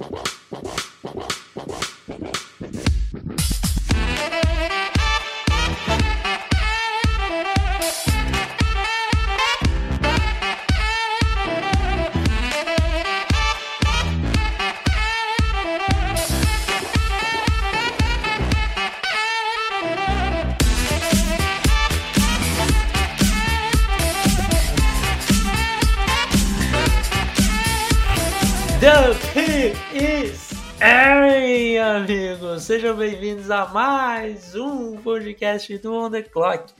The Sejam bem-vindos a mais um podcast do On The Clock.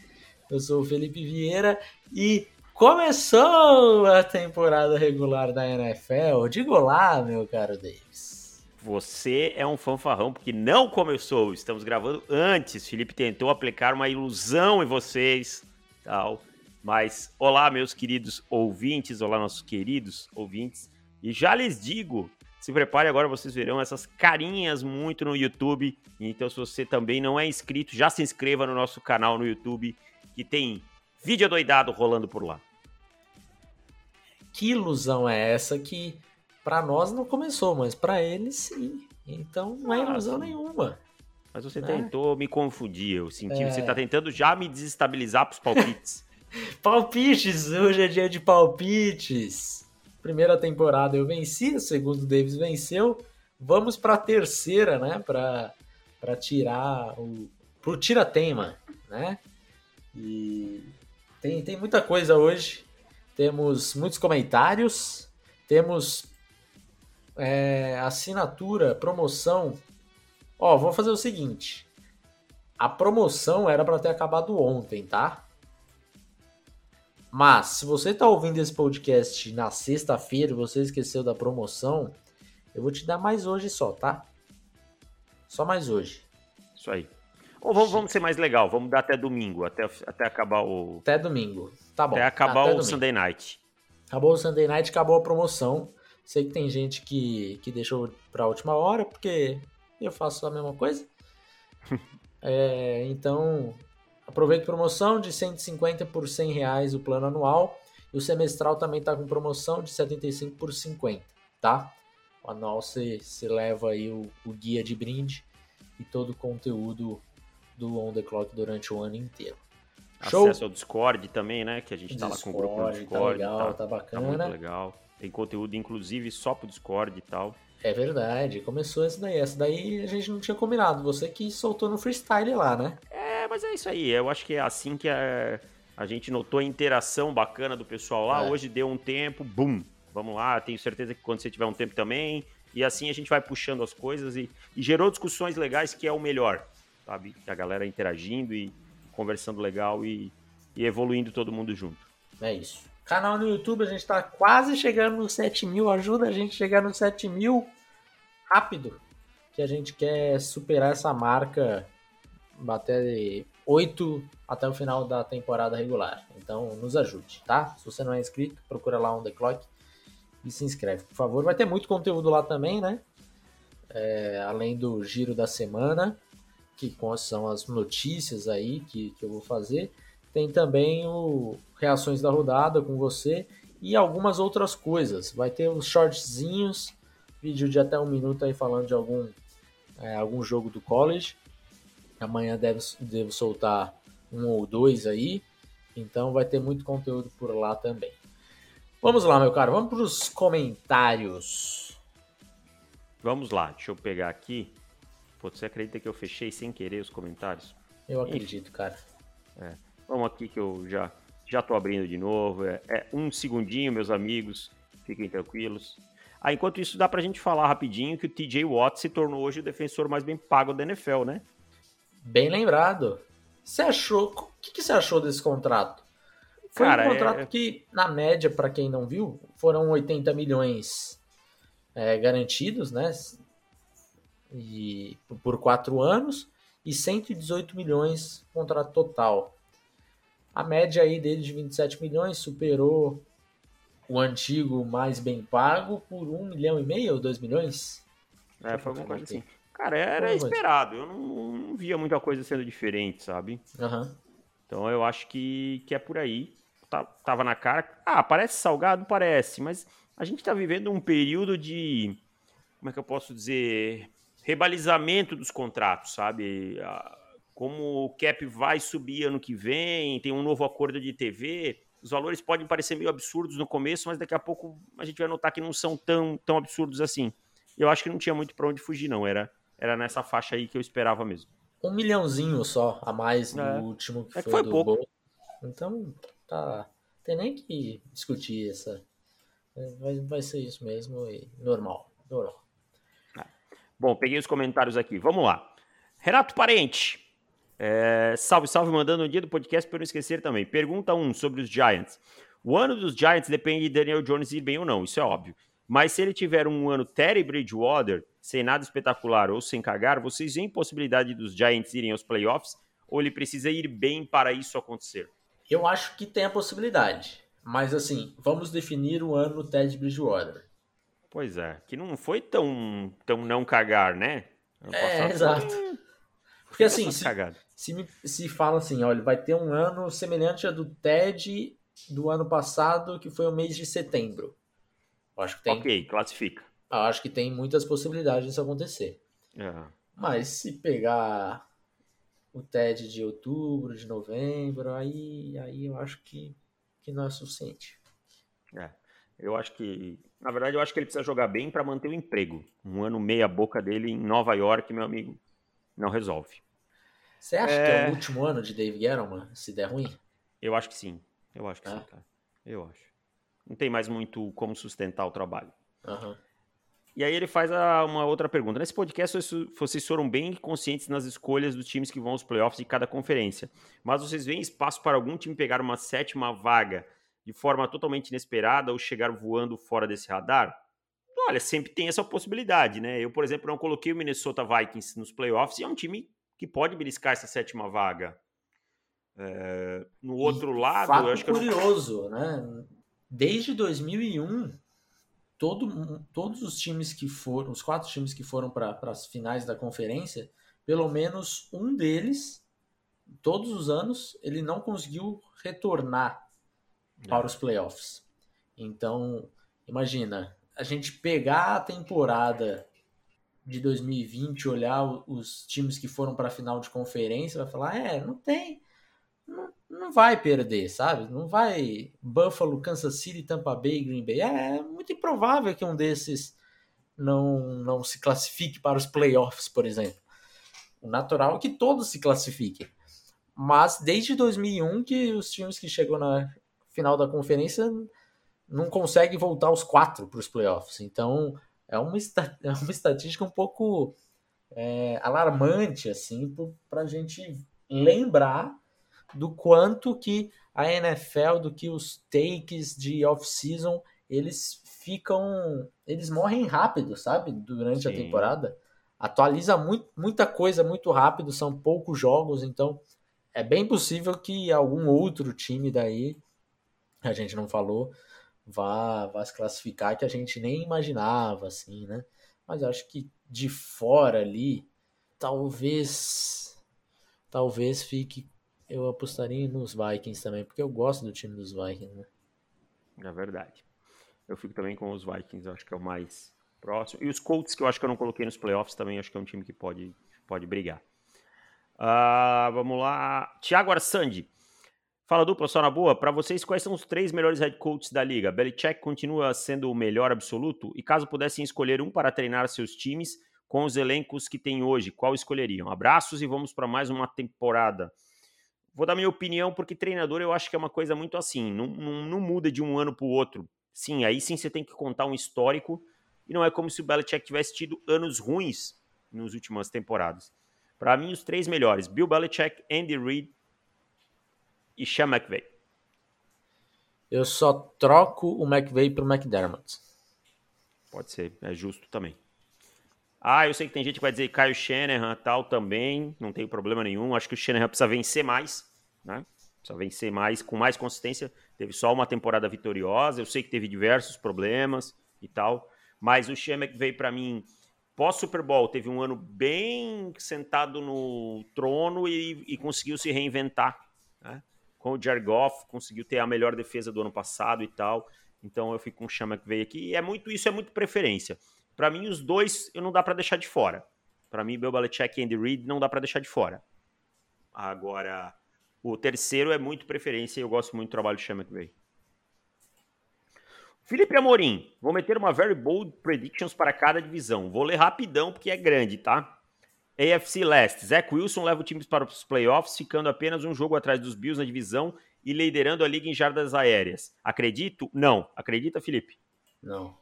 Eu sou o Felipe Vieira e começou a temporada regular da NFL. Diga olá, meu caro Davis. Você é um fanfarrão porque não começou. Estamos gravando antes. Felipe tentou aplicar uma ilusão em vocês, tal. Mas olá, meus queridos ouvintes, olá, nossos queridos ouvintes. E já lhes digo, se prepare agora, vocês verão essas carinhas muito no YouTube. Então, se você também não é inscrito, já se inscreva no nosso canal no YouTube, que tem vídeo doidado rolando por lá. Que ilusão é essa que para nós não começou, mas para eles sim. Então não é Ah, ilusão nenhuma. Mas você Né? tentou me confundir. Eu senti É. que você está tentando já me desestabilizar pros palpites. Palpites, hoje é dia de palpites. Primeira temporada eu venci, a segunda o Davis venceu. Vamos para a terceira, né? Para para tirar o pro tira-tema, né? E tem, tem muita coisa hoje. Temos muitos comentários, temos é, assinatura, promoção. Ó, vou fazer o seguinte. A promoção era para ter acabado ontem, tá? Mas, se você tá ouvindo esse podcast na sexta-feira e você esqueceu da promoção, eu vou te dar mais hoje só, tá? Só mais hoje. Isso aí. Ou vamos, vamos ser mais legal, vamos dar até domingo, até, até acabar o. Até domingo. Tá bom. até acabar até o domingo. Sunday Night. Acabou o Sunday Night, acabou a promoção. Sei que tem gente que, que deixou pra última hora, porque eu faço a mesma coisa. É, então, aproveite a promoção de 150 por 100 reais o plano anual. E o semestral também tá com promoção de 75 por 50, tá? O anual você, você leva aí o, o guia de brinde e todo o conteúdo do On The Clock durante o ano inteiro. Show! Acesso ao Discord também, né? Que a gente tá lá com o grupo no Discord. Tá legal, tá, Tá bacana. muito legal. Tem conteúdo, inclusive, só pro Discord e tal. É verdade, começou essa daí. Essa daí a gente não tinha combinado. Você que soltou no freestyle lá, né? É, mas é isso aí. Eu acho que é assim que a, a gente notou a interação bacana do pessoal lá. É. Hoje deu um tempo, bum. Vamos lá, tenho certeza que quando você tiver um tempo também. E assim a gente vai puxando as coisas e, e gerou discussões legais, que é o melhor, sabe? A galera interagindo e conversando legal e, e evoluindo todo mundo junto. É isso. Canal no YouTube, a gente tá quase chegando nos 7 mil. Ajuda a gente a chegar nos 7 mil rápido. Que a gente quer superar essa marca, bater 8 até o final da temporada regular. Então nos ajude, tá? Se você não é inscrito, procura lá On The Clock e se inscreve, por favor. Vai ter muito conteúdo lá também, né? É, além do giro da semana, que são as notícias aí que, que eu vou fazer. Tem também o reações da rodada com você e algumas outras coisas. Vai ter os shortzinhos, vídeo de até um minuto aí falando de algum, é, algum jogo do college. Amanhã devo, devo soltar um ou dois aí. Então vai ter muito conteúdo por lá também. Vamos lá, meu caro. Vamos para os comentários. Vamos lá, deixa eu pegar aqui. Pô, você acredita que eu fechei sem querer os comentários? Eu acredito, cara. Vamos aqui que eu já já tô abrindo de novo. É, é um segundinho, meus amigos. Fiquem tranquilos. Ah, enquanto isso, dá pra gente falar rapidinho que o TJ Watt se tornou hoje o defensor mais bem pago da NFL, né? Bem lembrado. Você achou? O que, que você achou desse contrato? Foi Cara, um contrato é- que, na média, para quem não viu, foram 80 milhões é, garantidos, né? E por quatro anos e 118 milhões contrato total. A média aí dele de 27 milhões superou o antigo mais bem pago por um milhão e meio ou dois milhões? É, foi alguma coisa assim. Cara, era esperado. Eu não, não via muita coisa sendo diferente, sabe? Aham. Então eu acho que, que é por aí. Tá- tava na cara. Ah, parece salgado? Parece, mas a gente tá vivendo um período de como é que eu posso dizer, rebalizamento dos contratos, sabe? Como o cap vai subir ano que vem, tem um novo acordo de TV, os valores podem parecer meio absurdos no começo, mas daqui a pouco a gente vai notar que não são tão, tão absurdos assim. Eu acho que não tinha muito para onde fugir, não. Era, era nessa faixa aí que eu esperava mesmo. Um milhãozinho só a mais no é. último que, é foi, que foi do pouco. Gol. Então, tá. Tem nem que discutir essa. Vai, vai ser isso mesmo e normal. Normal. Bom, peguei os comentários aqui. Vamos lá. Renato Parente. É, salve, salve, mandando um dia do podcast para não esquecer também. Pergunta 1 um sobre os Giants. O ano dos Giants depende de Daniel Jones ir bem ou não, isso é óbvio. Mas se ele tiver um ano Terry Bridgewater, sem nada espetacular ou sem cagar, vocês veem possibilidade dos Giants irem aos playoffs? Ou ele precisa ir bem para isso acontecer? Eu acho que tem a possibilidade. Mas assim, vamos definir o ano Ted Bridgewater. Pois é, que não foi tão, tão não cagar, né? É, exato. Foi... Porque assim, se, se, me, se fala assim, olha, vai ter um ano semelhante a do TED do ano passado, que foi o mês de setembro. Eu acho que tem. Ok, classifica. Eu acho que tem muitas possibilidades disso acontecer. É. Mas se pegar o TED de outubro, de novembro, aí, aí eu acho que, que não é suficiente. É. Eu acho que, na verdade, eu acho que ele precisa jogar bem para manter o emprego. Um ano meia boca dele em Nova York, meu amigo, não resolve. Você acha é... que é o último ano de Dave Gettleman, se der ruim? Eu acho que sim. Eu acho que é? sim, cara. Eu acho. Não tem mais muito como sustentar o trabalho. Uhum. E aí ele faz a, uma outra pergunta. Nesse podcast, vocês foram bem conscientes nas escolhas dos times que vão aos playoffs de cada conferência. Mas vocês veem espaço para algum time pegar uma sétima vaga de forma totalmente inesperada ou chegar voando fora desse radar? Olha, sempre tem essa possibilidade, né? Eu, por exemplo, não coloquei o Minnesota Vikings nos playoffs e é um time que pode beliscar essa sétima vaga. É, no outro e lado, fato eu acho que curioso, eu... né? Desde 2001, todo, todos os times que foram, os quatro times que foram para as finais da conferência, pelo menos um deles, todos os anos, ele não conseguiu retornar para os playoffs. Então, imagina, a gente pegar a temporada de 2020, olhar os times que foram para a final de conferência, vai falar: é, não tem, não, não vai perder, sabe? Não vai Buffalo, Kansas City, Tampa Bay, Green Bay. É, muito improvável que um desses não, não se classifique para os playoffs, por exemplo. O natural é que todos se classifiquem. Mas desde 2001 que os times que chegou na final da conferência não conseguem voltar os quatro para os playoffs. Então, é uma, é uma estatística um pouco é, alarmante, assim, para a gente lembrar do quanto que a NFL, do que os takes de off-season, eles ficam, eles morrem rápido, sabe? Durante Sim. a temporada. Atualiza muito, muita coisa muito rápido, são poucos jogos, então é bem possível que algum outro time daí, a gente não falou, vá, vá se classificar que a gente nem imaginava, assim, né? Mas eu acho que de fora ali, talvez, talvez fique, eu apostaria nos Vikings também, porque eu gosto do time dos Vikings, né? É verdade. Eu fico também com os Vikings, acho que é o mais próximo. E os Colts, que eu acho que eu não coloquei nos playoffs também, acho que é um time que pode, pode brigar. Uh, vamos lá. Thiago Arsandi. Fala dupla, só na boa. Para vocês, quais são os três melhores head coaches da liga? Belichick continua sendo o melhor absoluto? E caso pudessem escolher um para treinar seus times com os elencos que tem hoje, qual escolheriam? Abraços e vamos para mais uma temporada. Vou dar minha opinião, porque treinador eu acho que é uma coisa muito assim, não, não, não muda de um ano para o outro. Sim, aí sim você tem que contar um histórico, e não é como se o Belichick tivesse tido anos ruins nas últimas temporadas. Para mim, os três melhores: Bill Belichick, Andy Reid e Sean McVay. Eu só troco o McVay pro McDermott. Pode ser, é justo também. Ah, eu sei que tem gente que vai dizer Caio Shanahan tal também, não tem problema nenhum. Acho que o Shanahan precisa vencer mais, né? Precisa vencer mais, com mais consistência. Teve só uma temporada vitoriosa, eu sei que teve diversos problemas e tal, mas o Sean McVay para mim pós-Super Bowl teve um ano bem sentado no trono e, e conseguiu se reinventar, né? com o Jared Goff, conseguiu ter a melhor defesa do ano passado e tal. Então eu fico com o Chama que veio aqui. E é muito isso, é muito preferência. Para mim, os dois eu não dá para deixar de fora. Para mim, Bill Belichick e Andy Reid não dá para deixar de fora. Agora, o terceiro é muito preferência e eu gosto muito do trabalho do Sean McVay. Felipe Amorim, vou meter uma very bold predictions para cada divisão. Vou ler rapidão porque é grande, tá? AFC Leste, Zach Wilson leva o time para os playoffs, ficando apenas um jogo atrás dos Bills na divisão e liderando a liga em jardas aéreas. Acredito? Não. Acredita, Felipe? Não.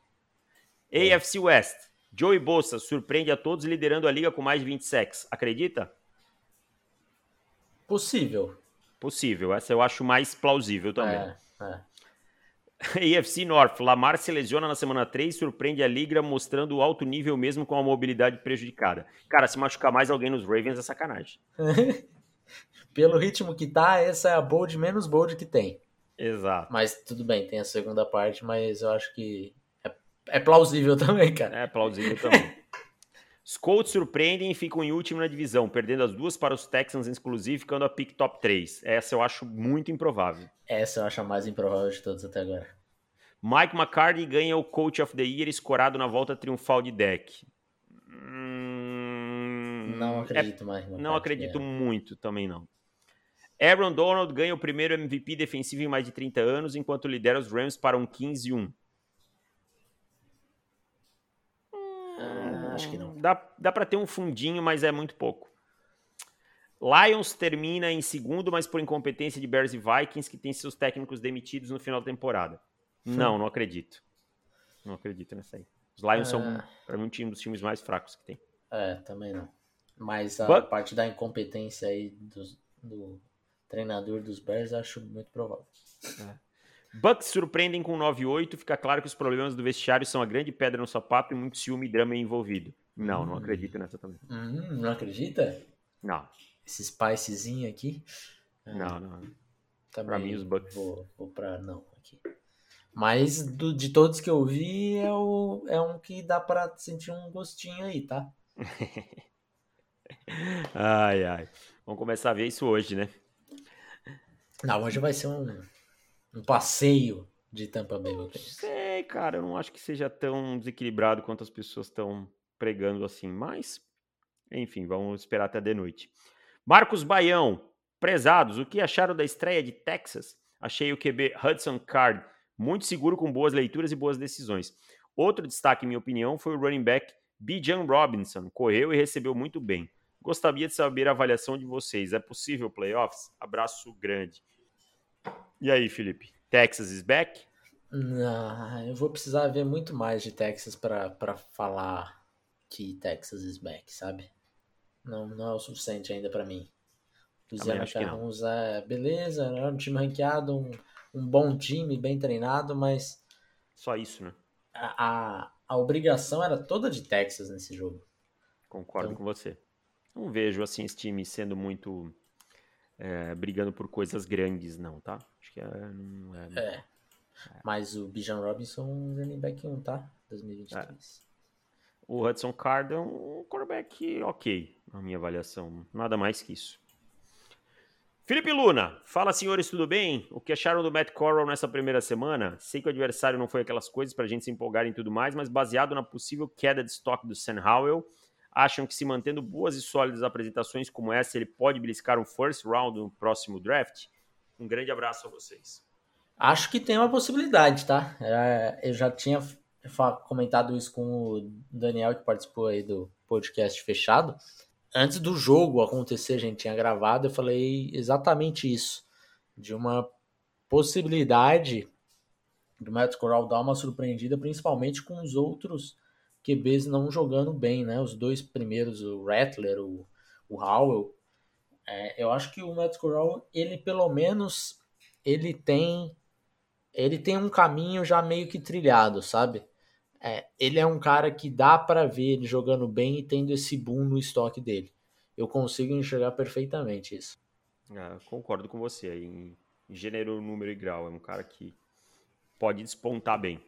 AFC West, Joey Bossa surpreende a todos liderando a liga com mais de 20 sacks. Acredita? Possível. Possível. Essa eu acho mais plausível também. É, é. AFC North, Lamar se lesiona na semana 3 surpreende a liga mostrando o alto nível mesmo com a mobilidade prejudicada. Cara, se machucar mais alguém nos Ravens é sacanagem. Pelo ritmo que tá, essa é a bold menos bold que tem. Exato. Mas tudo bem, tem a segunda parte, mas eu acho que é, é plausível também, cara. É plausível também. Os Colts surpreendem e ficam em último na divisão, perdendo as duas para os Texans, inclusive, ficando a pick top 3. Essa eu acho muito improvável. Essa eu acho a mais improvável de todas até agora. Mike McCarthy ganha o Coach of the Year escorado na volta triunfal de deck. Hum, não acredito é, mais. Não acredito é. muito também não. Aaron Donald ganha o primeiro MVP defensivo em mais de 30 anos, enquanto lidera os Rams para um 15-1. Acho que não. Dá, dá para ter um fundinho, mas é muito pouco. Lions termina em segundo, mas por incompetência de Bears e Vikings, que tem seus técnicos demitidos no final da temporada. Não, não acredito. Não acredito nessa aí. Os Lions é... são, para mim, um dos times mais fracos que tem. É, também não. Mas a But... parte da incompetência aí do, do treinador dos Bears, acho muito provável. É. Bucks surpreendem com 9-8. Fica claro que os problemas do vestiário são a grande pedra no sapato e muito ciúme e drama envolvido. Não, hum. não acredito nessa também. Hum, não acredita? Não. Esse spicezinho aqui? Não, não. Também pra mim, os Bucks. Vou, vou pra não aqui. Mas do, de todos que eu vi, é, o, é um que dá pra sentir um gostinho aí, tá? ai, ai. Vamos começar a ver isso hoje, né? Não, hoje vai ser um um passeio de Tampa Bay Buccaneers? Sei, cara, eu não acho que seja tão desequilibrado quanto as pessoas estão pregando assim, mas enfim, vamos esperar até de noite. Marcos Baião, prezados, o que acharam da estreia de Texas? Achei o QB Hudson Card muito seguro com boas leituras e boas decisões. Outro destaque, em minha opinião, foi o running back Bijan Robinson, correu e recebeu muito bem. Gostaria de saber a avaliação de vocês. É possível playoffs? Abraço grande. E aí, Felipe? Texas is back? Não, eu vou precisar ver muito mais de Texas para falar que Texas is back, sabe? Não, não é o suficiente ainda para mim. Carrons é beleza, é um time ranqueado, um, um bom time, bem treinado, mas. Só isso, né? A, a, a obrigação era toda de Texas nesse jogo. Concordo então... com você. Não vejo assim esse time sendo muito é, brigando por coisas grandes, não, tá? Acho que é. Não é, é. é. Mas o Bijan Robinson, running back 1, tá? 2023. É. O Hudson Card é um quarterback ok, na minha avaliação. Nada mais que isso. Felipe Luna, fala senhores, tudo bem? O que acharam do Matt Corral nessa primeira semana? Sei que o adversário não foi aquelas coisas pra gente se empolgar em tudo mais, mas baseado na possível queda de estoque do Sam Howell, acham que se mantendo boas e sólidas apresentações como essa, ele pode beliscar um first round no próximo draft? Um grande abraço a vocês. Acho que tem uma possibilidade, tá? É, eu já tinha comentado isso com o Daniel, que participou aí do podcast fechado. Antes do jogo acontecer, a gente tinha gravado, eu falei exatamente isso. De uma possibilidade do Matt Corral dar uma surpreendida, principalmente com os outros QBs não jogando bem, né? Os dois primeiros, o Rattler, o, o Howell. É, eu acho que o Matt Corral, ele pelo menos, ele tem ele tem um caminho já meio que trilhado, sabe? É, ele é um cara que dá para ver ele jogando bem e tendo esse boom no estoque dele. Eu consigo enxergar perfeitamente isso. É, concordo com você. Em gênero, número e grau. É um cara que pode despontar bem.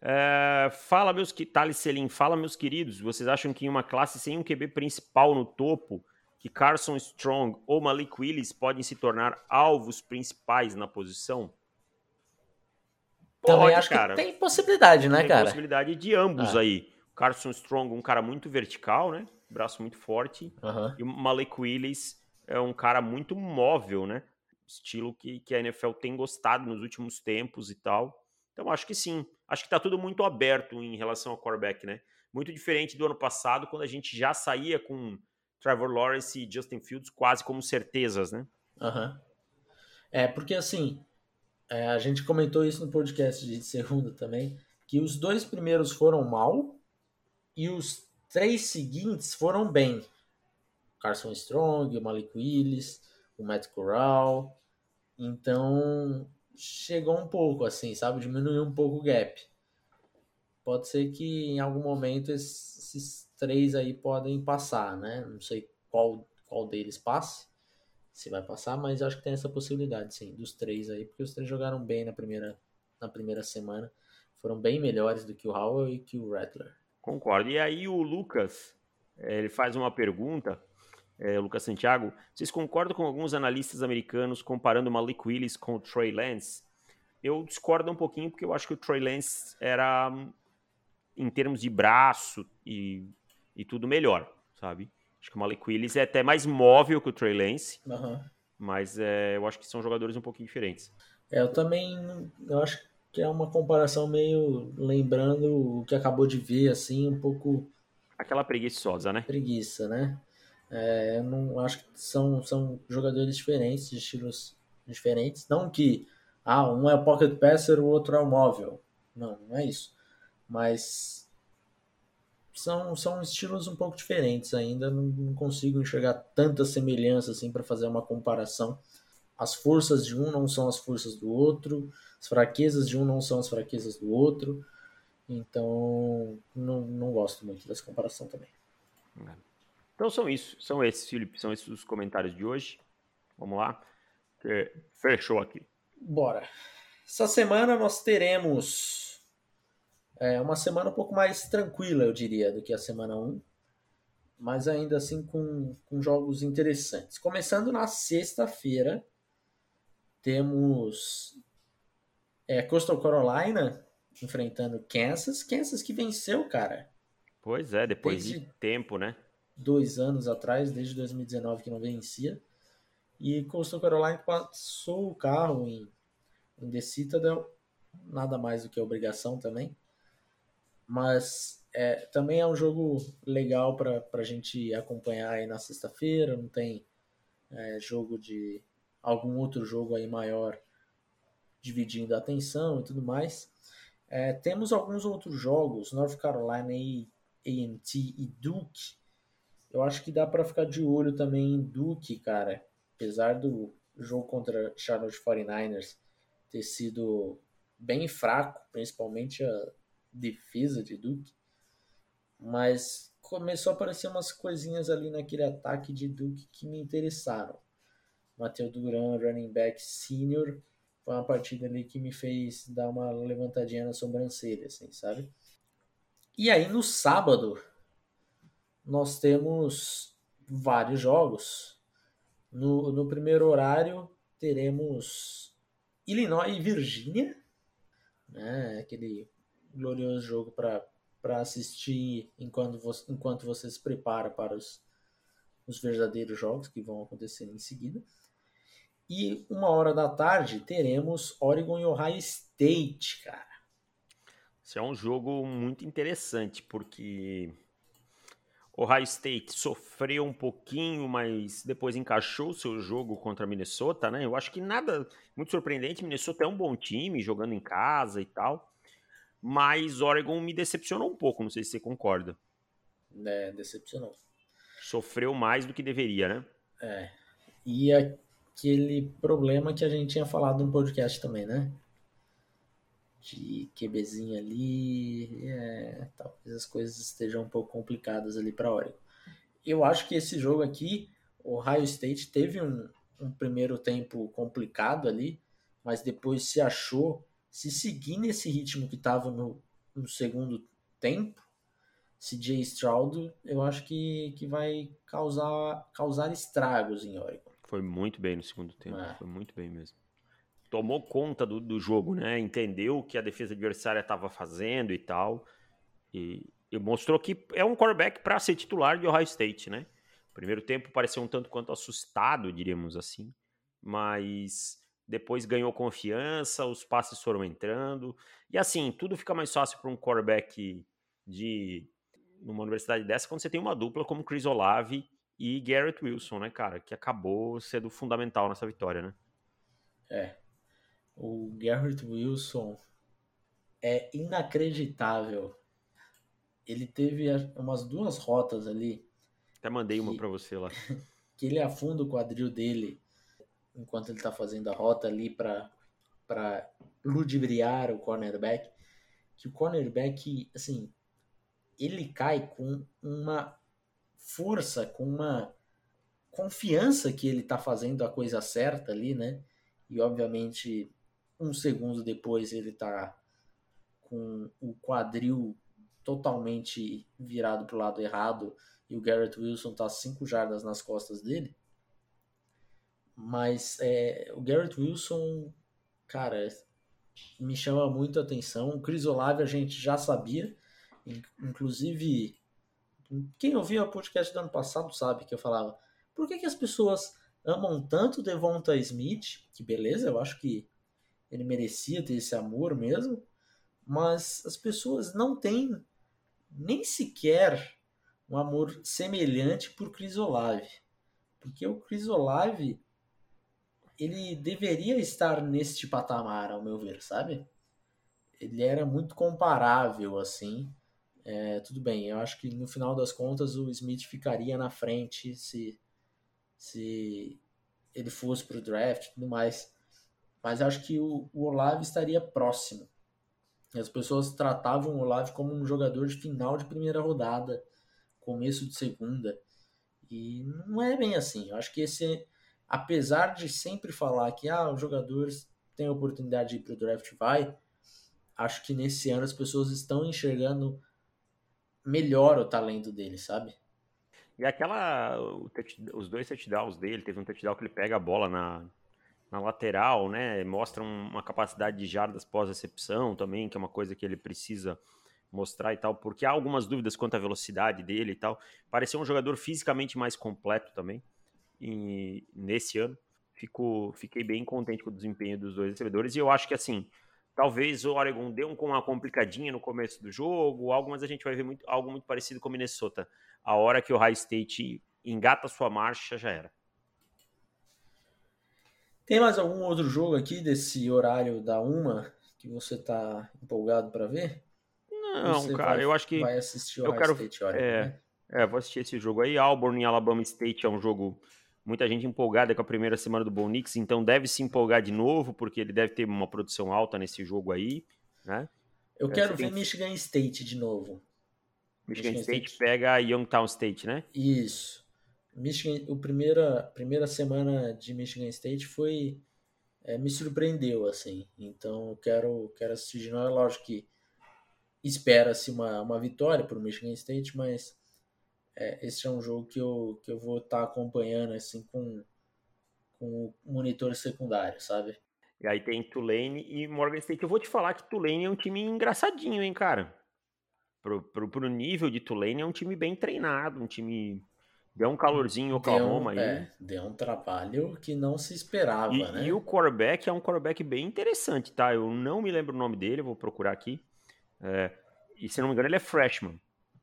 É, fala, meus que Thales Selim, fala, meus queridos. Vocês acham que em uma classe sem um QB principal no topo, que Carson Strong ou Malik Willis podem se tornar alvos principais na posição? Pode, Também acho cara. que tem possibilidade, né, tem cara? Tem possibilidade de ambos é. aí. Carson Strong, um cara muito vertical, né? Braço muito forte. Uhum. E o Malik Willis é um cara muito móvel, né? Estilo que, que a NFL tem gostado nos últimos tempos e tal. Então, acho que sim. Acho que tá tudo muito aberto em relação ao quarterback, né? Muito diferente do ano passado, quando a gente já saía com Trevor Lawrence e Justin Fields quase como certezas, né? Uhum. É, porque assim, é, a gente comentou isso no podcast de segunda também, que os dois primeiros foram mal e os três seguintes foram bem. Carson Strong, o Malik Willis, o Matt Corral. Então, chegou um pouco assim, sabe? Diminuiu um pouco o gap. Pode ser que em algum momento esses, três aí podem passar, né? Não sei qual, qual deles passe, se vai passar, mas acho que tem essa possibilidade, sim, dos três aí, porque os três jogaram bem na primeira, na primeira semana. Foram bem melhores do que o Howell e que o Rattler. Concordo. E aí o Lucas, eh, ele faz uma pergunta, é, Lucas Santiago, vocês concordam com alguns analistas americanos comparando o Malik Willis com o Trey Lance? Eu discordo um pouquinho porque eu acho que o Trey Lance era, em termos de braço e, e tudo, melhor, sabe? Acho que o Malik Willis é até mais móvel que o Trey Lance, uhum. mas é, eu acho que são jogadores um pouquinho diferentes. É, eu também, eu acho que é uma comparação meio lembrando o que acabou de ver, assim, um pouco... Aquela preguiçosa, né? Preguiça, né? É, eu não acho que são, são jogadores diferentes, de estilos diferentes. Não que ah, um é pocket passer, o outro é o móvel. Não, não é isso. Mas são, são estilos um pouco diferentes ainda. Não, não consigo enxergar tanta semelhança assim para fazer uma comparação. As forças de um não são as forças do outro, as fraquezas de um não são as fraquezas do outro. Então, não, não gosto muito dessa comparação também. Então são isso, são esses, Felipe, são esses os comentários de hoje. Vamos lá. Fechou aqui. Bora. Essa semana nós teremos é, uma semana um pouco mais tranquila, eu diria, do que a semana 1. Mas ainda assim com, com jogos interessantes. Começando na sexta-feira, temos é, Coastal Carolina enfrentando Kansas. Kansas que venceu, cara. Pois é, depois Desde de tempo, né? Dois anos atrás, desde 2019 que não vencia. E Coastal Carolina passou o carro em, em The Citadel, nada mais do que obrigação também. Mas é, também é um jogo legal para a gente acompanhar aí na sexta-feira. Não tem é, jogo de algum outro jogo aí maior dividindo a atenção e tudo mais. É, temos alguns outros jogos, North Carolina e A&T e Duke. Eu acho que dá para ficar de olho também em Duke, cara apesar do jogo contra Charlotte 49ers ter sido bem fraco, principalmente a defesa de Duke, mas começou a aparecer umas coisinhas ali naquele ataque de Duke que me interessaram. Matheus Duran, running back senior, foi uma partida ali que me fez dar uma levantadinha na sobrancelha, assim, sabe? E aí no sábado nós temos vários jogos. No, no primeiro horário teremos Illinois e Virgínia, né? aquele glorioso jogo para assistir enquanto você, enquanto você se prepara para os, os verdadeiros jogos que vão acontecer em seguida. E uma hora da tarde teremos Oregon e Ohio State, cara. Isso é um jogo muito interessante, porque Ohio State sofreu um pouquinho, mas depois encaixou o seu jogo contra a Minnesota, né? Eu acho que nada muito surpreendente. Minnesota é um bom time, jogando em casa e tal. Mas Oregon me decepcionou um pouco, não sei se você concorda. É, decepcionou. Sofreu mais do que deveria, né? É. E aquele problema que a gente tinha falado no podcast também, né? De QBzinho ali, é, talvez as coisas estejam um pouco complicadas ali para Oregon. Eu acho que esse jogo aqui, o Ohio State teve um, um primeiro tempo complicado ali, mas depois se achou, se seguir nesse ritmo que estava no, no segundo tempo, CJ Stroud, eu acho que, que vai causar, causar estragos em Oregon. Foi muito bem no segundo tempo, é. foi muito bem mesmo tomou conta do, do jogo, né? Entendeu o que a defesa adversária estava fazendo e tal. E, mostrou que é um quarterback para ser titular de Ohio State, né? Primeiro tempo pareceu um tanto quanto assustado, diríamos assim, mas depois ganhou confiança, os passes foram entrando. E assim, tudo fica mais fácil para um quarterback de numa universidade dessa quando você tem uma dupla como Chris Olave e Garrett Wilson, né, cara, que acabou sendo fundamental nessa vitória, né? É. O Garrett Wilson é inacreditável. Ele teve umas duas rotas ali. Até mandei uma para você lá. que ele afunda o quadril dele enquanto ele tá fazendo a rota ali para para ludibriar o cornerback, que o cornerback, assim, ele cai com uma força, com uma confiança que ele tá fazendo a coisa certa ali, né? E obviamente um segundo depois ele tá com o quadril totalmente virado para o lado errado e o Garrett Wilson tá cinco jardas nas costas dele. Mas é, o Garrett Wilson, cara, me chama muito a atenção. O Chris Olave a gente já sabia, inclusive quem ouviu o podcast do ano passado sabe que eu falava por que, que as pessoas amam tanto Devonta Smith, que beleza, eu acho que ele merecia ter esse amor mesmo, mas as pessoas não têm nem sequer um amor semelhante por Chris Olave. Porque o Chris Olave ele deveria estar neste patamar, ao meu ver, sabe? Ele era muito comparável, assim. É, tudo bem, eu acho que no final das contas o Smith ficaria na frente se, se ele fosse para o draft e tudo mais. Mas acho que o, o Olave estaria próximo. As pessoas tratavam o Olave como um jogador de final de primeira rodada, começo de segunda. E não é bem assim. Eu acho que esse, apesar de sempre falar que ah, os jogadores têm a oportunidade de ir para o draft, vai. Acho que nesse ano as pessoas estão enxergando melhor o talento dele, sabe? E aquela. os dois touchdowns dele, teve um touchdown que ele pega a bola na, na lateral, né? Mostra uma capacidade de jardas pós-recepção também, que é uma coisa que ele precisa mostrar e tal, porque há algumas dúvidas quanto à velocidade dele e tal. Pareceu um jogador fisicamente mais completo também e, nesse ano. Fico, fiquei bem contente com o desempenho dos dois recebedores e eu acho que assim, talvez o Oregon dê uma complicadinha no começo do jogo, algo, mas a gente vai ver muito, algo muito parecido com o Minnesota. A hora que o High State engata sua marcha, já era. Tem mais algum outro jogo aqui desse horário da uma que você tá empolgado para ver? Não, cara, vai, eu acho que vai assistir o eu quero, State Oregon, é, né? é, vou assistir esse jogo aí. Auburn e Alabama State é um jogo muita gente empolgada com a primeira semana do Bo Nix, então deve se empolgar de novo porque ele deve ter uma produção alta nesse jogo aí, né? Eu quero ver tem... Michigan State de novo. Michigan, Michigan State, State pega a Youngstown State, né? Isso. Michigan, o primeira primeira semana de Michigan State foi é, me surpreendeu assim. Então eu quero quero assistir de novo. É lógico que espera-se uma, uma vitória para o Michigan State, mas é, esse é um jogo que eu, que eu vou estar tá acompanhando assim com com o monitor secundário, sabe? E aí tem Tulane e Morgan State. Eu vou te falar que Tulane é um time engraçadinho, hein, cara? Pro, pro, pro nível de Tulane é um time bem treinado, um time Deu um calorzinho em Oklahoma deu, aí. É, deu um trabalho que não se esperava, e, né? E o quarterback é um quarterback bem interessante, tá? Eu não me lembro o nome dele, vou procurar aqui. É, e se não me engano, ele é freshman.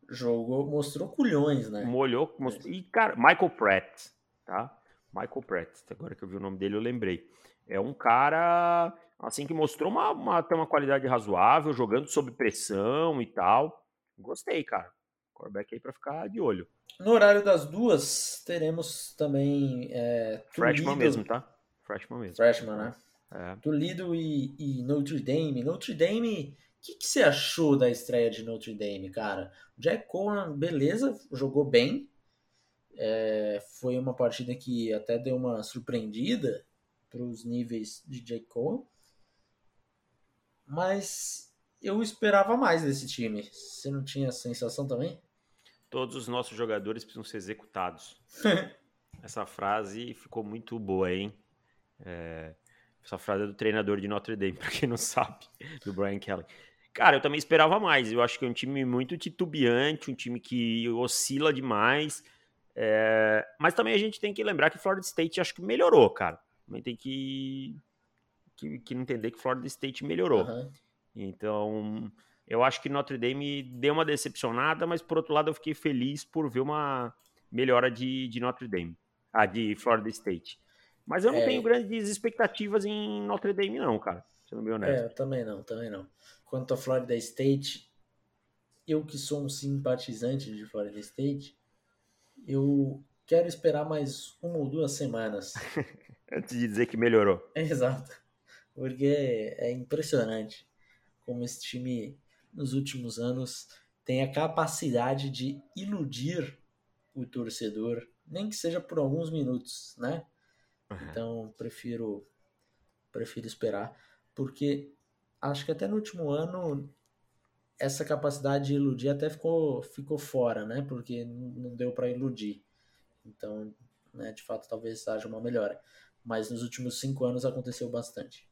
Jogou, mostrou culhões, né? Molhou, mostrou, e cara, Michael Pratt, tá? Michael Pratt, agora que eu vi o nome dele eu lembrei. É um cara, assim, que mostrou uma, uma, tem uma qualidade razoável, jogando sob pressão e tal. Gostei, cara. Quarterback aí pra ficar de olho. No horário das duas, teremos também. É, Freshman mesmo, tá? Freshman mesmo. Freshman, né? É. Toledo e, e Notre Dame. Notre Dame, o que, que, você achou da estreia de Notre Dame, cara? O Jack Cohen, beleza, jogou bem. É, foi uma partida que até deu uma surpreendida para os níveis de Jack Cohen. Mas eu esperava mais desse time. Você não tinha sensação também? Todos os nossos jogadores precisam ser executados. essa frase ficou muito boa, hein? É, essa frase é do treinador de Notre Dame, para quem não sabe, do Brian Kelly. Cara, eu também esperava mais. Eu acho que é um time muito titubeante, um time que oscila demais. É... Mas também a gente tem que lembrar que Florida State acho que melhorou, cara. Também tem que, que, que entender que Florida State melhorou. Uhum. Então, eu acho que Notre Dame deu uma decepcionada, mas por outro lado eu fiquei feliz por ver uma melhora de, de Notre Dame, ah, de Florida State. Mas eu não é... tenho grandes expectativas em Notre Dame, não, cara. Sendo bem honesto. É, eu também não, também não. Quanto a Florida State, eu que sou um simpatizante de Florida State, eu quero esperar mais uma ou duas semanas. Antes de dizer que melhorou. exato. Porque é impressionante como esse time, nos últimos anos, tem a capacidade de iludir o torcedor, nem que seja por alguns minutos, né? Uhum. Então, prefiro prefiro esperar, porque acho que até no último ano essa capacidade de iludir até ficou, ficou fora, né? Porque não deu para iludir. Então, né, de fato, talvez haja uma melhora. Mas nos últimos cinco anos aconteceu bastante.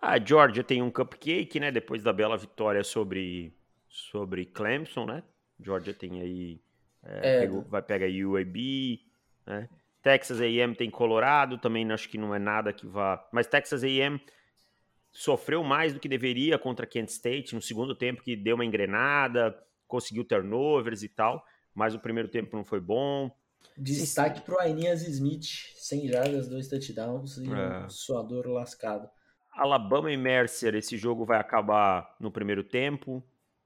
A Georgia tem um cupcake, né? Depois da bela vitória sobre, sobre Clemson, né? Georgia tem aí. É, é. Pegou, vai pegar UAB, né? Texas A&M tem Colorado, também acho que não é nada que vá. Mas Texas A&M sofreu mais do que deveria contra Kent State no segundo tempo, que deu uma engrenada, conseguiu turnovers e tal, mas o primeiro tempo não foi bom. Destaque para o Ainias Smith, 100 jardas, dois touchdowns e é. um suador lascado. Alabama e Mercer, esse jogo vai acabar no primeiro tempo,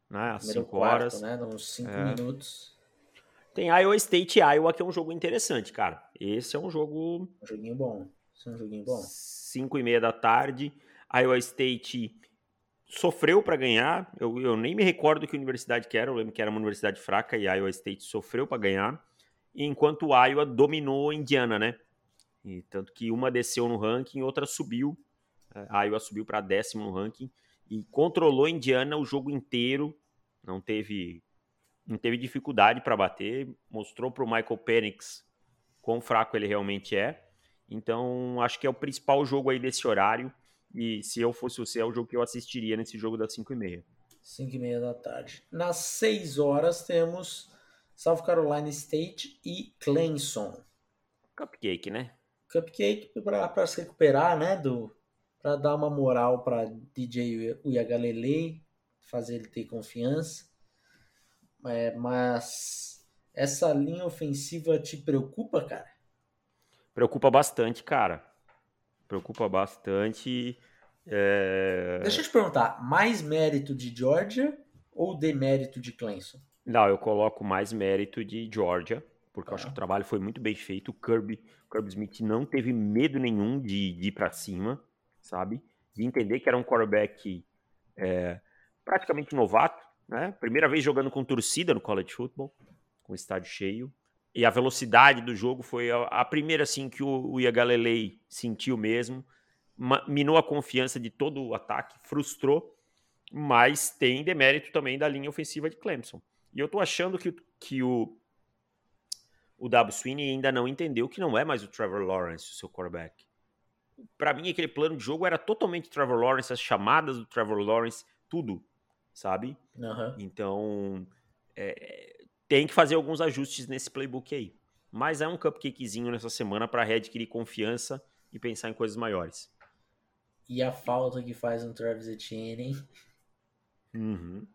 né, às 5 horas. Né, uns 5 é. minutos. Tem Iowa State e Iowa, que é um jogo interessante, cara. Esse é um jogo... Um joguinho bom. Esse é um joguinho bom. 5 e meia da tarde. Iowa State sofreu para ganhar. Eu, eu, nem me recordo que universidade que era. Eu lembro que era uma universidade fraca e Iowa State sofreu para ganhar. Enquanto o Iowa dominou Indiana, né? E tanto que uma desceu no ranking, outra subiu. A Iowa subiu para décimo no ranking e controlou Indiana o jogo inteiro. Não teve não teve dificuldade para bater. Mostrou para o Michael Penix quão fraco ele realmente é. Então acho que é o principal jogo aí desse horário. E se eu fosse você, é o jogo que eu assistiria nesse jogo das 5 e meia. 5 e meia da tarde. Nas 6 horas temos South Carolina State e Clemson. Cupcake, né? Cupcake para se recuperar, né? Do, para dar uma moral para DJ Uyagalele, fazer ele ter confiança. É, mas essa linha ofensiva te preocupa, cara? Preocupa bastante, cara preocupa bastante. É... Deixa eu te perguntar, mais mérito de Georgia ou demérito de Clemson? Não, eu coloco mais mérito de Georgia, porque ah. eu acho que o trabalho foi muito bem feito. O Kirby, Kirby Smith não teve medo nenhum de, de ir para cima, sabe? De entender que era um quarterback é, praticamente novato, né? Primeira vez jogando com torcida no college football, com estádio cheio e a velocidade do jogo foi a, a primeira assim que o, o Iagalelei sentiu mesmo, minou a confiança de todo o ataque, frustrou, mas tem demérito também da linha ofensiva de Clemson. E eu tô achando que, que o o W. Sweeney ainda não entendeu que não é mais o Trevor Lawrence, o seu quarterback. Para mim, aquele plano de jogo era totalmente Trevor Lawrence, as chamadas do Trevor Lawrence, tudo, sabe? Uhum. Então, é, tem que fazer alguns ajustes nesse playbook aí. Mas é um cupcakezinho nessa semana para readquirir confiança e pensar em coisas maiores. E a falta que faz um Travis Etienne, Uhum.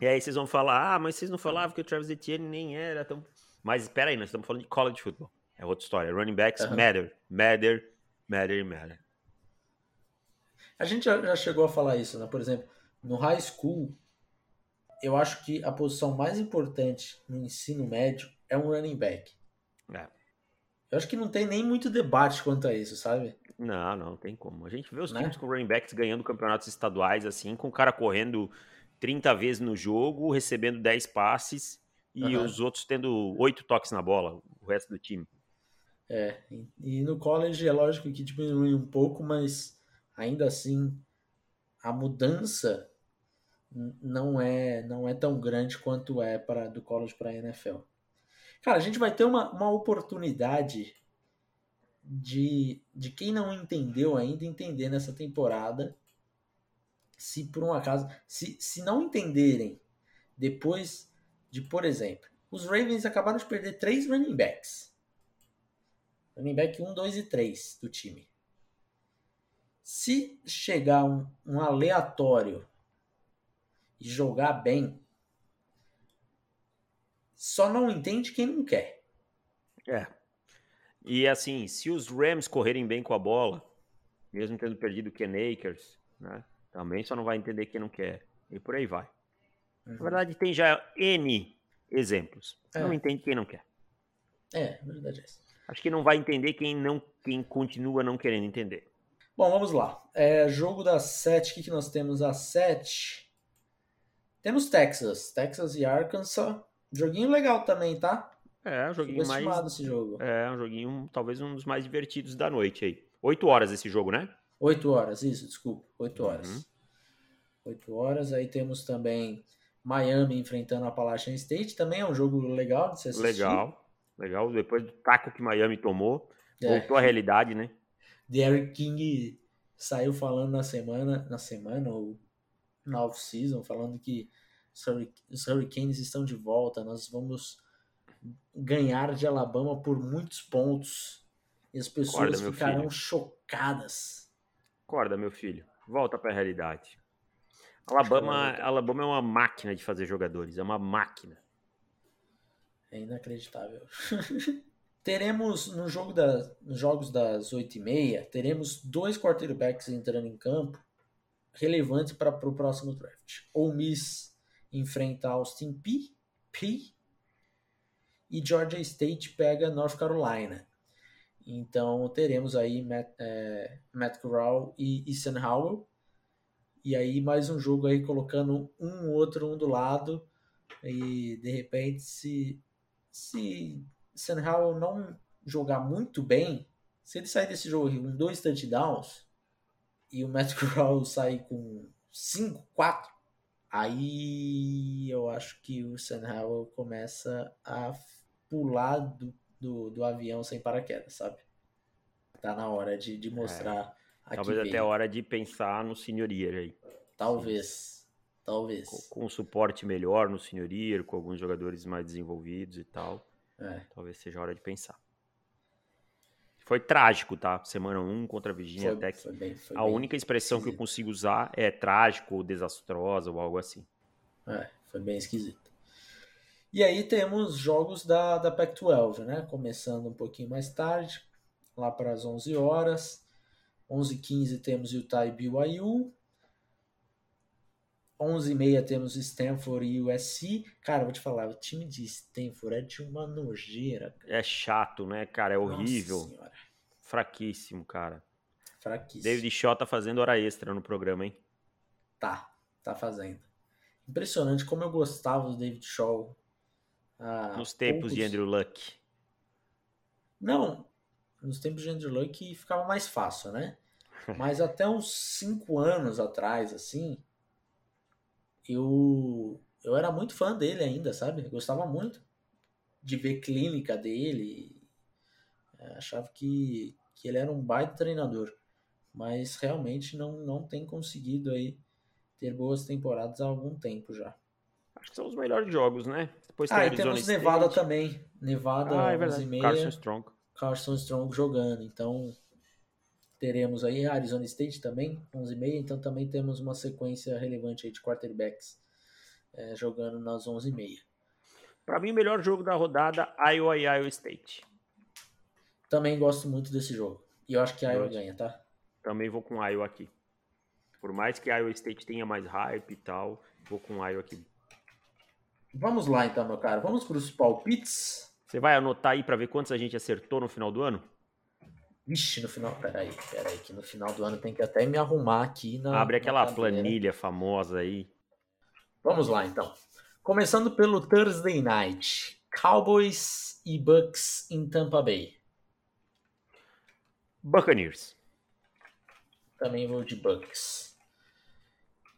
E aí vocês vão falar, ah, mas vocês não falavam que o Travis Etienne nem era tão... Mas espera aí, nós estamos falando de college football. É outra história. Running backs uhum. matter, matter, matter, matter. A gente já chegou a falar isso, né? Por exemplo, no high school, eu acho que a posição mais importante no ensino médio é um running back. É. Eu acho que não tem nem muito debate quanto a isso, sabe? Não, não tem como. A gente vê os né? times com running backs ganhando campeonatos estaduais assim, com o cara correndo 30 vezes no jogo, recebendo 10 passes e uhum. os outros tendo 8 toques na bola, o resto do time. É, e no college é lógico que diminui um pouco, mas ainda assim a mudança não é não é tão grande quanto é para do college para a NFL. Cara, a gente vai ter uma, uma oportunidade de, de quem não entendeu ainda entender nessa temporada se por um acaso, se, se não entenderem depois de, por exemplo, os Ravens acabaram de perder três running backs. Running back 1, 2 e 3 do time. Se chegar um, um aleatório e jogar bem, só não entende quem não quer. É. E assim, se os Rams correrem bem com a bola, mesmo tendo perdido o Ken Akers, né? Também só não vai entender quem não quer. E por aí vai. Uhum. Na verdade, tem já N exemplos. É. Não entende quem não quer. É, verdade é Acho que não vai entender quem não quem continua não querendo entender. Bom, vamos lá. É, jogo das sete, o que, que nós temos às sete? Temos Texas, Texas e Arkansas. Joguinho legal também, tá? É, um joguinho mais. esse jogo. É, um joguinho, talvez um dos mais divertidos da noite aí. Oito horas esse jogo, né? Oito horas, isso, desculpa. Oito uhum. horas. Uhum. Oito horas. Aí temos também Miami enfrentando a Appalachian State. Também é um jogo legal de se assistir. Legal, legal. Depois do taco que Miami tomou, é. voltou à realidade, né? Derrick King saiu falando na semana, na semana ou na off-season, falando que os Hurricanes estão de volta, nós vamos ganhar de Alabama por muitos pontos e as pessoas Acorda, ficarão chocadas. Acorda, meu filho. Volta para a realidade. Alabama, Alabama é uma máquina de fazer jogadores, é uma máquina. É inacreditável. teremos no jogo da, nos jogos das 8h30, teremos dois quarterbacks entrando em campo relevantes para o próximo draft. Ou Miss enfrenta Austin P, P e Georgia State pega North Carolina. Então teremos aí Matt, é, Matt Corral e Ethan Howell. E aí mais um jogo aí colocando um outro um do lado. E de repente se, se Ethan Howell não jogar muito bem, se ele sair desse jogo com dois touchdowns e o Matt Corral sair com 5, 4, Aí eu acho que o Sam Howell começa a pular do, do, do, avião sem paraquedas, sabe? Tá na hora de, de mostrar. É, talvez até a hora de pensar no senhoria aí. Talvez. Talvez. Com, com um suporte melhor no senhoria, com alguns jogadores mais desenvolvidos e tal. É. Talvez seja a hora de pensar. Foi trágico, tá? Semana 1 contra a Virginia foi, Tech. Foi bem, foi a bem única expressão esquisito. que eu consigo usar é trágico ou desastrosa ou algo assim. É, foi bem esquisito. E aí temos jogos da, da Pac-12, né? Começando um pouquinho mais tarde, lá para as 11 horas. 11h15 temos Utah e BYU. 11h30 temos Stanford e USC. Cara, vou te falar, o time de Stanford é de uma nojeira. Cara. É chato, né, cara? É horrível. Fraquíssimo, cara. Fraquíssimo. David Shaw tá fazendo hora extra no programa, hein? Tá, tá fazendo. Impressionante como eu gostava do David Shaw. Ah, nos tempos poucos... de Andrew Luck. Não, nos tempos de Andrew Luck ficava mais fácil, né? Mas até uns 5 anos atrás, assim, eu, eu era muito fã dele ainda, sabe? Eu gostava muito de ver clínica dele. É, achava que, que ele era um baita treinador. Mas realmente não, não tem conseguido aí ter boas temporadas há algum tempo já. Acho que são os melhores jogos, né? Depois ah, e temos State. Nevada também. Nevada ah, é verdade. Carson Strong. Carson Strong jogando. Então teremos aí Arizona State também, 11h30, então também temos uma sequência relevante aí de quarterbacks é, jogando nas 11h30. Para mim, o melhor jogo da rodada, Iowa e Iowa State. Também gosto muito desse jogo. E eu acho que a Iowa ganha, tá? Também vou com Iowa aqui. Por mais que Iowa State tenha mais hype e tal, vou com Iowa aqui. Vamos lá então, meu cara. Vamos para os palpites. Você vai anotar aí para ver quantos a gente acertou no final do ano? Vixe, no final. Peraí, peraí, que no final do ano tem que até me arrumar aqui na. Abre aquela na planilha famosa aí. Vamos lá então. Começando pelo Thursday Night. Cowboys e Bucks em Tampa Bay. Buccaneers. Também vou de Bucks.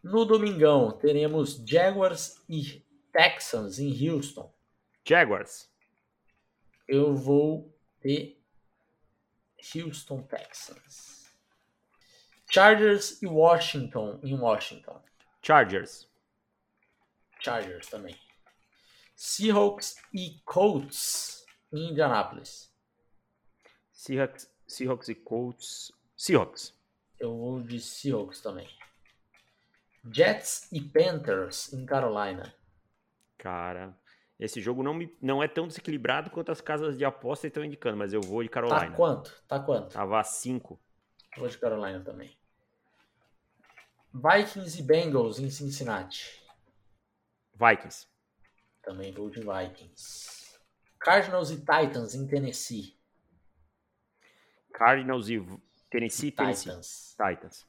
No domingão, teremos Jaguars e Texans em Houston. Jaguars. Eu vou de Houston Texans. Chargers e Washington em Washington. Chargers. Chargers também. Seahawks e Colts em Indianapolis. Seahawks, Seahawks e Colts. Seahawks. Eu vou de Seahawks também. Jets e Panthers em Carolina. Cara, esse jogo não, me, não é tão desequilibrado quanto as casas de aposta estão indicando, mas eu vou de Carolina. Tá quanto? Tá quanto? Tava 5. Vou de Carolina também. Vikings e Bengals em Cincinnati. Vikings. Também vou de Vikings. Cardinals e Titans em Tennessee. Cardinals e Tennessee, Tennessee. Titans. Titans.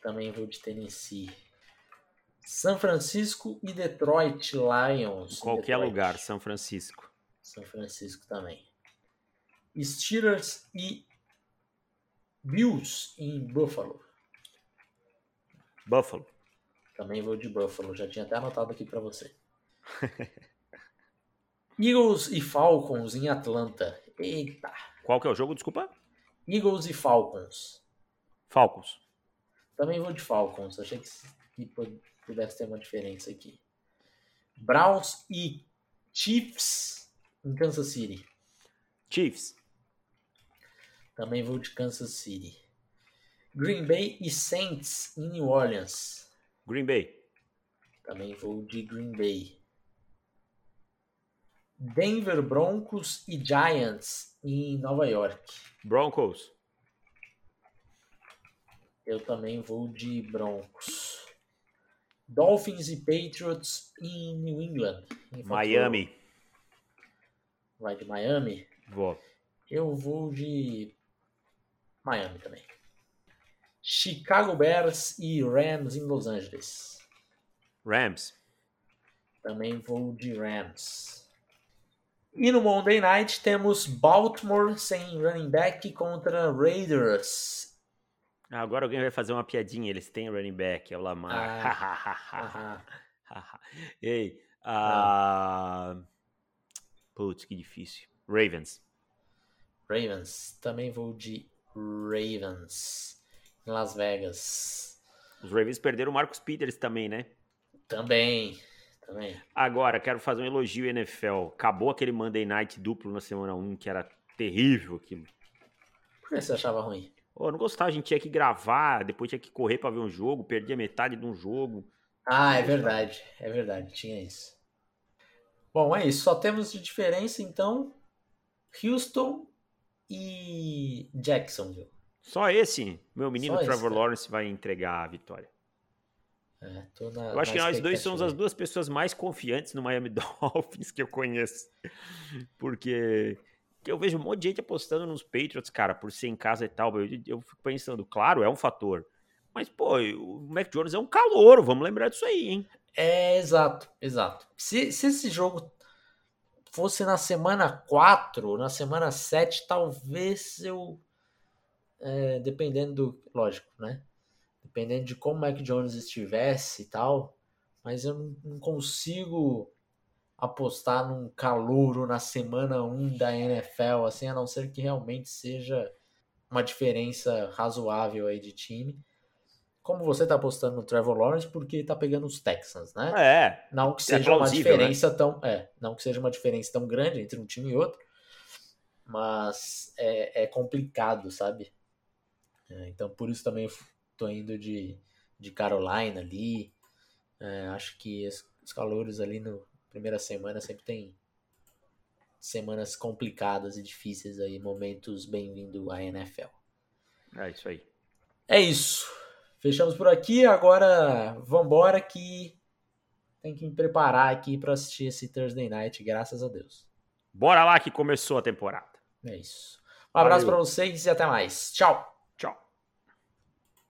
Também vou de Tennessee. São Francisco e Detroit Lions. Em qualquer Detroit. lugar, São Francisco. São Francisco também. Steelers e Bills em Buffalo. Buffalo. Também vou de Buffalo. Já tinha até anotado aqui para você. Eagles e Falcons em Atlanta. Eita. Qual que é o jogo, desculpa? Eagles e Falcons. Falcons. Também vou de Falcons. Achei que pudesse ter uma diferença aqui. Browns e Chiefs em Kansas City. Chiefs. Também vou de Kansas City. Green Bay e Saints em New Orleans. Green Bay. Também vou de Green Bay. Denver Broncos e Giants em Nova York. Broncos. Eu também vou de Broncos. Dolphins e Patriots em New England. Em Miami. Vai de Miami? Vou. Eu vou de Miami também. Chicago Bears e Rams em Los Angeles. Rams. Também vou de Rams. E no Monday Night temos Baltimore sem running back contra Raiders. Agora alguém vai fazer uma piadinha. Eles têm running back, é o Lamar. Ah, Ei, ah... putz, que difícil. Ravens. Ravens. Também vou de Ravens. Em Las Vegas. Os Ravens perderam o Marcos Peters também, né? Também. Também. Agora, quero fazer um elogio NFL. Acabou aquele Monday Night duplo na semana 1, que era terrível aquilo. Por que você achava ruim? Oh, eu não gostava, a gente tinha que gravar, depois tinha que correr para ver um jogo, perdia metade de um jogo. Ah, é verdade, é verdade, tinha isso. Bom, é isso, só temos de diferença então Houston e Jacksonville. Só esse, meu menino Só Trevor esse, Lawrence vai entregar a vitória. É, tô na, Eu acho que nós dois somos as duas pessoas mais confiantes no Miami Dolphins que eu conheço. Porque eu vejo um monte de gente apostando nos Patriots, cara, por ser em casa e tal. Eu, eu fico pensando, claro, é um fator. Mas, pô, o Mac Jones é um calouro, vamos lembrar disso aí, hein? É, exato, exato. Se, se esse jogo fosse na semana 4, na semana 7, talvez eu. é, dependendo do. Lógico, né? Dependendo de como o Mac Jones estivesse e tal. Mas eu não, não consigo apostar num calouro na semana 1 da NFL, assim, a não ser que realmente seja uma diferença razoável aí de time. Como você tá apostando no Trevor Lawrence, porque tá pegando os Texans, né? É, Não que É seja uma plausível, diferença tão. É, não que seja uma diferença tão grande entre um time e outro. Mas é, é complicado, sabe? É, então por isso também eu tô indo de, de Carolina ali. É, acho que os, os calores ali no primeira semana sempre tem semanas complicadas e difíceis aí, momentos bem-vindo à NFL. é isso aí. É isso. Fechamos por aqui. Agora vambora que tem que me preparar aqui para assistir esse Thursday Night, graças a Deus. Bora lá que começou a temporada. É isso. Um abraço para vocês e até mais. Tchau.